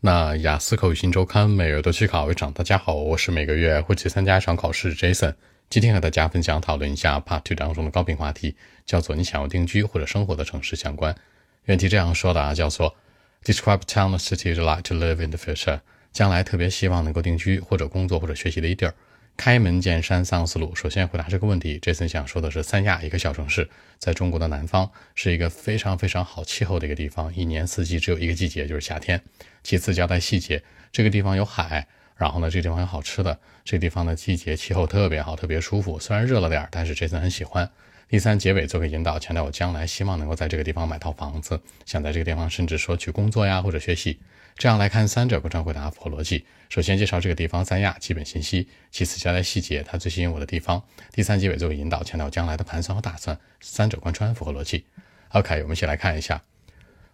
那雅思口语新周刊每月都去考一场。大家好，我是每个月会去参加一场考试 Jason。今天和大家分享讨论一下 Part Two 当中的高频话题，叫做你想要定居或者生活的城市相关。原题这样说的啊，叫做 Describe town or city you'd like to live in the future。将来特别希望能够定居或者工作或者学习的一地儿。开门见山，三思路。首先回答这个问题这次想说的是三亚一个小城市，在中国的南方，是一个非常非常好气候的一个地方，一年四季只有一个季节，就是夏天。其次交代细节，这个地方有海，然后呢，这个地方有好吃的，这地方的季节气候特别好，特别舒服，虽然热了点，但是这次很喜欢。第三结尾做个引导，强调我将来希望能够在这个地方买套房子，想在这个地方甚至说去工作呀或者学习。这样来看，三者贯穿回答符合逻辑。首先介绍这个地方三亚基本信息，其次交代细节，它最吸引我的地方。第三结尾作为引导，强调将来的盘算和打算。三者贯穿，符合逻辑。OK，我们一起来看一下。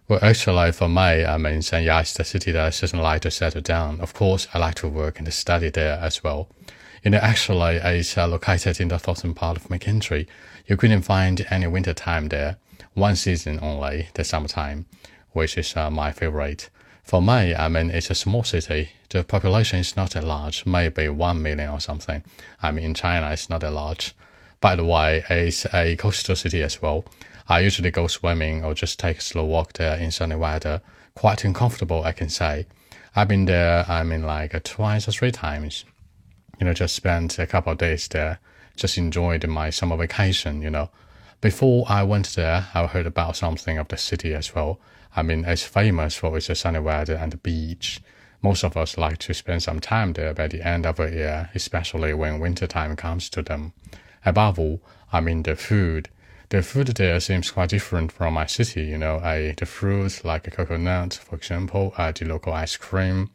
Well, actually, for me, I mean, Sanya is the city that I certainly like to settle down. Of course, I like to work and study there as well. Know, actually, it's uh, located in the southern part of my country. You couldn't find any winter time there. One season only, the summertime, which is uh, my favorite. For me, I mean, it's a small city. The population is not that large, maybe 1 million or something. I mean, in China, it's not that large. By the way, it's a coastal city as well. I usually go swimming or just take a slow walk there in sunny weather. Quite uncomfortable, I can say. I've been there, I mean, like twice or three times. You know, just spent a couple of days there, just enjoyed my summer vacation, you know. Before I went there, I heard about something of the city as well. I mean, it's famous for its sunny weather and the beach. Most of us like to spend some time there by the end of the year, especially when winter time comes to them. Above all, I mean the food. The food there seems quite different from my city. You know, I the fruits like a coconut, for example, uh, the local ice cream.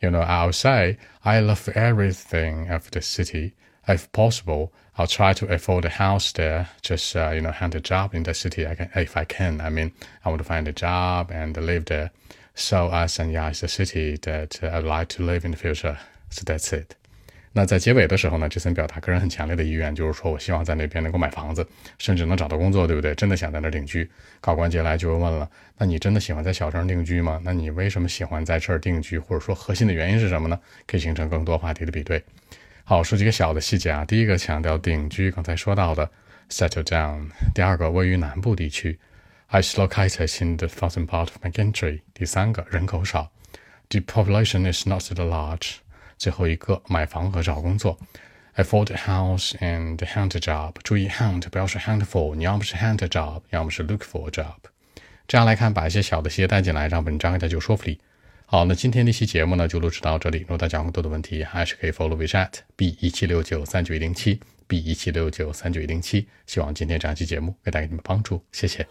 You know, I'll say I love everything of the city. If possible, I'll try to afford a house there. Just uh, you know, hand a job in the city. I can, if I can. I mean, I want to find a job and live there. So uh, Sanya is the city that I'd like to live in the future. So that's it. 那在结尾的时候呢，杰森表达个人很强烈的意愿，就是说我希望在那边能够买房子，甚至能找到工作，对不对？真的想在那儿定居。考官接下来就问了：那你真的喜欢在小城定居吗？那你为什么喜欢在这儿定居？或者说核心的原因是什么呢？可以形成更多话题的比对。好，说几个小的细节啊。第一个强调定居，刚才说到的 settle down。第二个位于南部地区，is located in the southern part of my country。第三个人口少，the population is not that large。最后一个买房和找工作，afford a house and hunt a job。注意 hunt 不要是 hunt for，你要么是 hunt a job，要么是 look for a job。这样来看，把一些小的细节带进来，让文章更加有说服力。好，那今天这期节目呢就录制到这里。如果大家有更多的问题，还是可以 follow WeChat b 一七六九三九一零七 b 一七六九三九一零七。希望今天这期节目给带给你们帮助，谢谢。